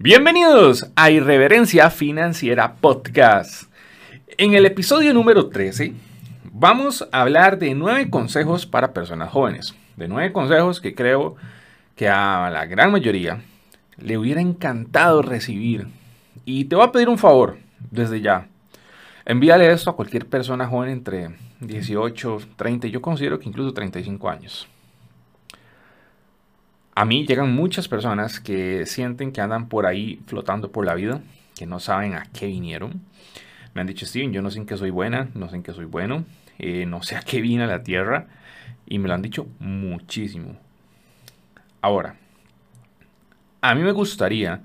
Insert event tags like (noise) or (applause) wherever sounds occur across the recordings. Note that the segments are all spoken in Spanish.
Bienvenidos a Irreverencia Financiera Podcast. En el episodio número 13 vamos a hablar de nueve consejos para personas jóvenes. De nueve consejos que creo que a la gran mayoría le hubiera encantado recibir. Y te voy a pedir un favor desde ya. Envíale esto a cualquier persona joven entre 18, 30, yo considero que incluso 35 años. A mí llegan muchas personas que sienten que andan por ahí flotando por la vida, que no saben a qué vinieron. Me han dicho, Steven, yo no sé en qué soy buena, no sé en qué soy bueno, eh, no sé a qué vine a la tierra. Y me lo han dicho muchísimo. Ahora, a mí me gustaría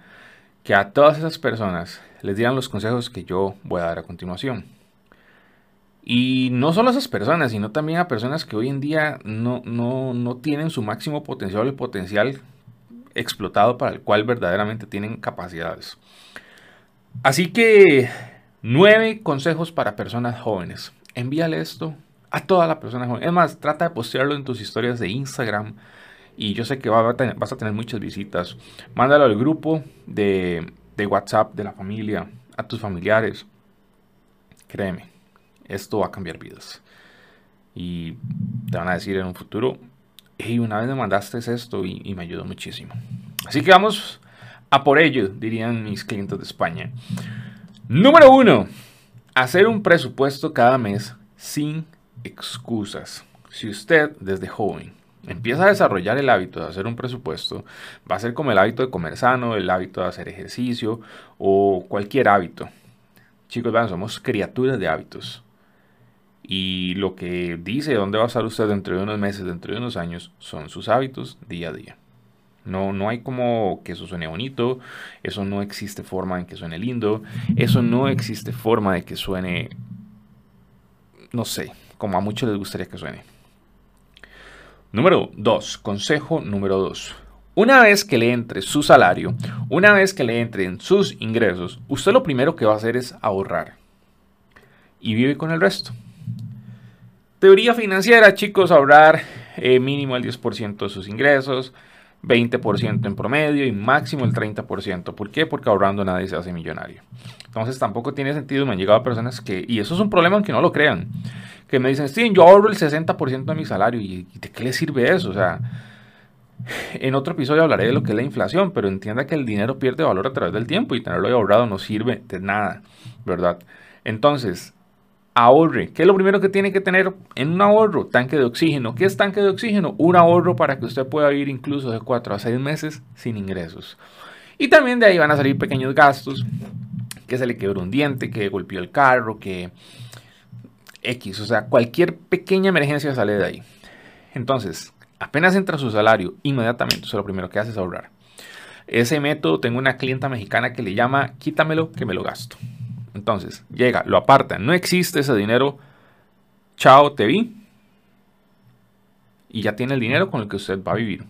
que a todas esas personas les dieran los consejos que yo voy a dar a continuación. Y no solo a esas personas, sino también a personas que hoy en día no, no, tienen su máximo potencial, el potencial explotado para el cual verdaderamente tienen capacidades. Así que nueve consejos para personas jóvenes. Envíale esto a toda la persona joven. Es más, trata de postearlo en tus historias de Instagram. Y yo sé que vas a tener muchas visitas. Mándalo al grupo de, de WhatsApp de la familia, a tus familiares. Créeme esto va a cambiar vidas. Y te van a decir en un futuro, hey, una vez me mandaste esto y, me ayudó muchísimo. Así que vamos a por ello, dirían mis clientes de España. Número uno, hacer un presupuesto cada mes sin excusas. Si usted desde joven empieza a desarrollar el hábito de hacer un presupuesto, va a ser como el hábito de comer sano, el hábito de hacer ejercicio o cualquier hábito. Chicos, vean, somos criaturas de hábitos. Y lo que dice dónde va a estar usted dentro de unos meses, dentro de unos años, son sus hábitos día a día. No, no hay como que eso suene bonito, eso no existe forma en que suene lindo, eso no existe forma de que suene, no sé, como a muchos les gustaría que suene. Número 2, consejo número 2. Una vez que le entre su salario, una vez que le entren sus ingresos, usted lo primero que va a hacer es ahorrar. Y vive con el resto. Teoría financiera, chicos, ahorrar eh, mínimo el 10% de sus ingresos, 20% en promedio y máximo el 30%. ¿Por qué? Porque ahorrando nadie se hace millonario. Entonces tampoco tiene sentido, me han llegado personas que, y eso es un problema aunque no lo crean, que me dicen, sí, yo ahorro el 60% de mi salario. ¿Y de qué le sirve eso? O sea, en otro episodio hablaré de lo que es la inflación, pero entienda que el dinero pierde valor a través del tiempo y tenerlo ahorrado no sirve de nada, ¿verdad? Entonces, ahorre. ¿Qué es lo primero que tiene que tener en un ahorro? Tanque de oxígeno. ¿Qué es tanque de oxígeno? Un ahorro para que usted pueda vivir incluso de 4 a 6 meses sin ingresos. Y también de ahí van a salir pequeños gastos, que se le quebró un diente, que golpeó el carro, que X, o sea, cualquier pequeña emergencia sale de ahí. Entonces, apenas entra su salario, inmediatamente, eso lo primero que hace es ahorrar. Ese método, tengo una clienta mexicana que le llama quítamelo que me lo gasto. Entonces, llega, lo aparta, no existe ese dinero, chao, te vi. Y ya tiene el dinero con el que usted va a vivir.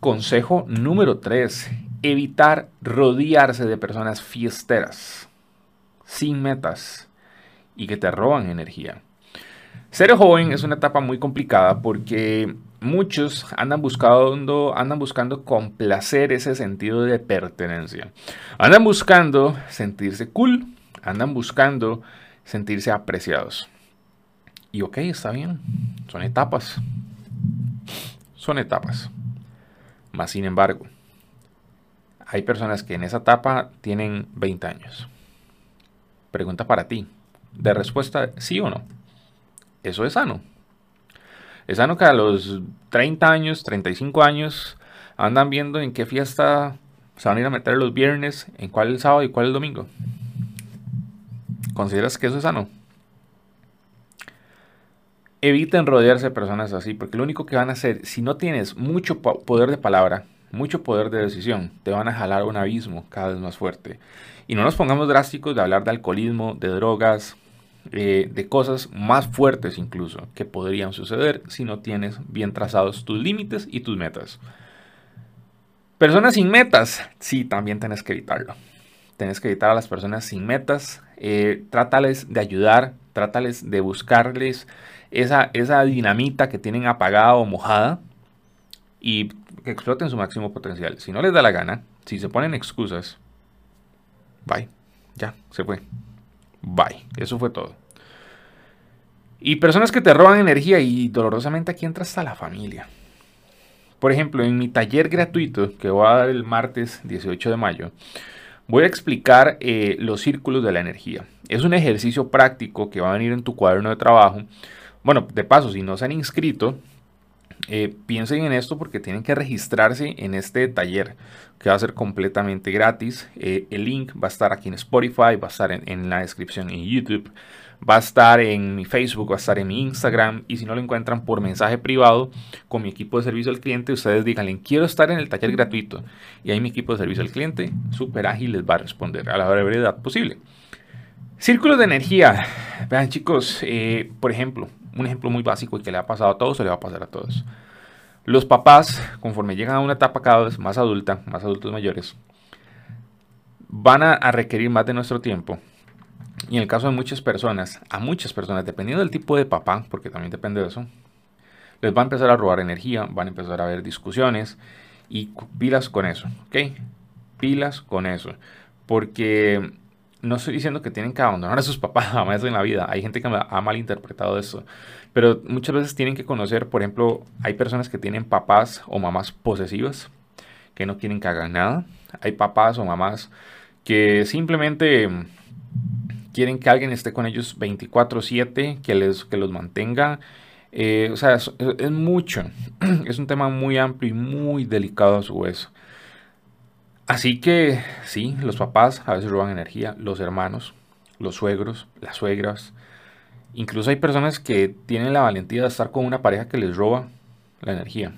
Consejo número 3. Evitar rodearse de personas fiesteras, sin metas y que te roban energía. Ser joven es una etapa muy complicada porque muchos andan buscando, andan buscando complacer ese sentido de pertenencia. Andan buscando sentirse cool, andan buscando sentirse apreciados. Y ok, está bien, son etapas. Son etapas. Más sin embargo, hay personas que en esa etapa tienen 20 años. Pregunta para ti. De respuesta, sí o no. Eso es sano. Es sano que a los 30 años, 35 años, andan viendo en qué fiesta se van a ir a meter los viernes, en cuál el sábado y cuál el domingo. ¿Consideras que eso es sano? Eviten rodearse de personas así, porque lo único que van a hacer, si no tienes mucho poder de palabra, mucho poder de decisión, te van a jalar un abismo cada vez más fuerte. Y no nos pongamos drásticos de hablar de alcoholismo, de drogas, eh, de cosas más fuertes incluso que podrían suceder si no tienes bien trazados tus límites y tus metas. Personas sin metas, sí, también tienes que evitarlo. Tienes que evitar a las personas sin metas. Eh, trátales de ayudar, trátales de buscarles esa, esa dinamita que tienen apagada o mojada y que exploten su máximo potencial. Si no les da la gana, si se ponen excusas, bye, ya, se fue. Bye, eso fue todo. Y personas que te roban energía y dolorosamente aquí entra hasta la familia. Por ejemplo, en mi taller gratuito que voy a dar el martes 18 de mayo, voy a explicar eh, los círculos de la energía. Es un ejercicio práctico que va a venir en tu cuaderno de trabajo. Bueno, de paso, si no se han inscrito, eh, piensen en esto porque tienen que registrarse en este taller que va a ser completamente gratis. Eh, el link va a estar aquí en Spotify, va a estar en, la descripción en YouTube, va a estar en mi Facebook, va a estar en mi Instagram y si no lo encuentran por mensaje privado con mi equipo de servicio al cliente, ustedes díganle, quiero estar en el taller gratuito y ahí mi equipo de servicio al cliente, súper ágil, les va a responder a la brevedad posible. Círculos de energía. Vean chicos, eh, por ejemplo, un ejemplo muy básico y que le ha pasado a todos, se le va a pasar a todos. Los papás, conforme llegan a una etapa cada vez más adulta, más adultos mayores, van a, requerir más de nuestro tiempo. Y en el caso de muchas personas, a muchas personas, dependiendo del tipo de papá, porque también depende de eso, les va a empezar a robar energía, van a empezar a haber discusiones y pilas con eso, ¿ok? Pilas con eso. Porque no estoy diciendo que tienen que abandonar a sus papás (laughs) jamás en la vida. Hay gente que ha malinterpretado eso. Pero muchas veces tienen que conocer, por ejemplo, hay personas que tienen papás o mamás posesivas que no quieren que hagan nada. Hay papás o mamás que simplemente quieren que alguien esté con ellos 24/7, que, les, que los mantenga. Eh, o sea, es, es, mucho. (clears throat) Es un tema muy amplio y muy delicado a su vez. Así que sí, los papás a veces roban energía, los hermanos, los suegros, las suegras. Incluso hay personas que tienen la valentía de estar con una pareja que les roba la energía.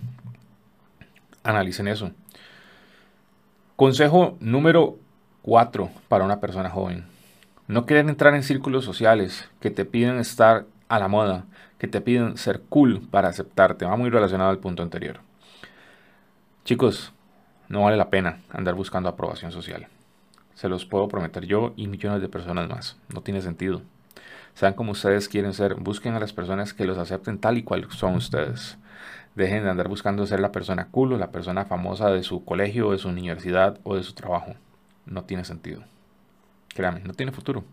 Analicen eso. Consejo número 4 para una persona joven. No querer entrar en círculos sociales que te piden estar a la moda, que te piden ser cool para aceptarte. Va muy relacionado al punto anterior. Chicos, no vale la pena andar buscando aprobación social. Se los puedo prometer yo y millones de personas más. No tiene sentido. Sean como ustedes quieren ser. Busquen a las personas que los acepten tal y cual son ustedes. Dejen de andar buscando ser la persona cool o la persona famosa de su colegio, de su universidad o de su trabajo. No tiene sentido. Créanme, no tiene futuro.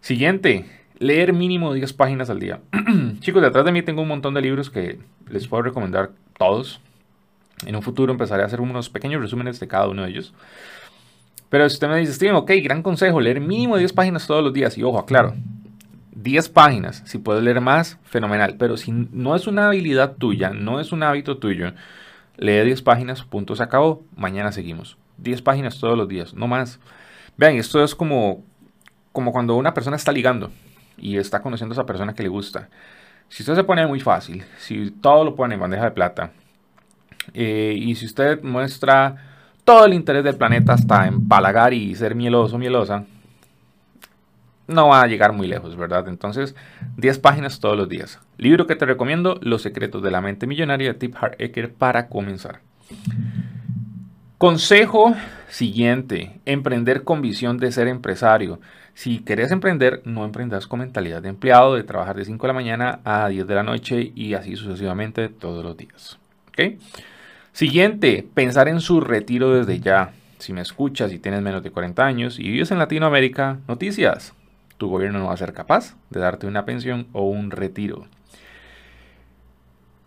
Siguiente, leer mínimo 10 páginas al día. (clears throat) Chicos, detrás de mí tengo un montón de libros que les puedo recomendar todos. En un futuro empezaré a hacer unos pequeños resúmenes de cada uno de ellos. Pero si usted me dice, Steven, ok, gran consejo, leer mínimo 10 páginas todos los días. Y ojo, claro, 10 páginas. Si puedes leer más, fenomenal. Pero si no es una habilidad tuya, no es un hábito tuyo, lee 10 páginas, punto, se acabó. Mañana seguimos. 10 páginas todos los días, no más. Vean, esto es como, como cuando una persona está ligando y está conociendo a esa persona que le gusta. Si usted se pone muy fácil, si todo lo pone en bandeja de plata, eh, y si usted muestra todo el interés del planeta hasta empalagar y ser mieloso, mielosa, no va a llegar muy lejos, ¿verdad? Entonces, 10 páginas todos los días. Libro que te recomiendo, Los secretos de la mente millonaria de Tip Ecker para comenzar. Consejo siguiente, emprender con visión de ser empresario. Si querés emprender, no emprendas con mentalidad de empleado, de trabajar de 5 de la mañana a 10 de la noche y así sucesivamente todos los días. ¿Ok? Siguiente, pensar en su retiro desde ya. Si me escuchas y tienes menos de 40 años y vives en Latinoamérica, noticias. Tu gobierno no va a ser capaz de darte una pensión o un retiro.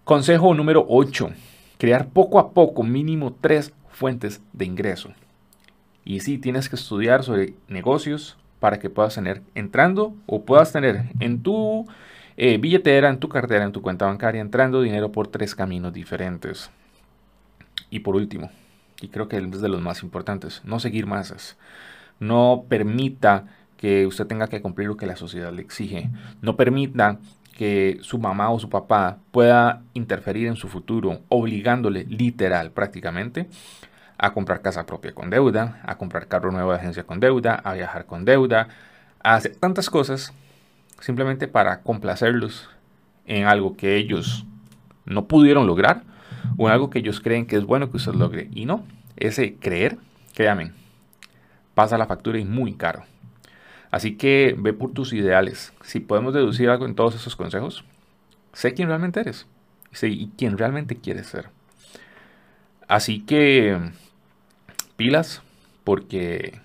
Consejo número 8. Crear poco a poco mínimo tres fuentes de ingreso. Y sí, tienes que estudiar sobre negocios para que puedas tener entrando o puedas tener en tu eh, billetera, en tu cartera, en tu cuenta bancaria, entrando dinero por tres caminos diferentes. Y por último, y creo que es de los más importantes, no seguir masas. No permita que usted tenga que cumplir lo que la sociedad le exige. No permita que su mamá o su papá pueda interferir en su futuro, obligándole literal prácticamente a comprar casa propia con deuda, a comprar carro nuevo de agencia con deuda, a viajar con deuda, a hacer tantas cosas simplemente para complacerlos en algo que ellos no pudieron lograr o algo que ellos creen que es bueno que usted logre. Y no, ese creer, créanme, pasa la factura y muy caro. Así que ve por tus ideales. Si podemos deducir algo en todos esos consejos, sé quién realmente eres y quién realmente quieres ser. Así que pilas, porque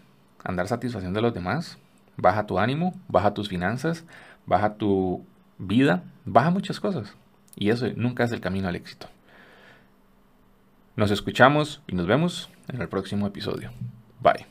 andar satisfacción de los demás baja tu ánimo, baja tus finanzas, baja tu vida, baja muchas cosas. Y eso nunca es el camino al éxito. Nos escuchamos y nos vemos en el próximo episodio. Bye.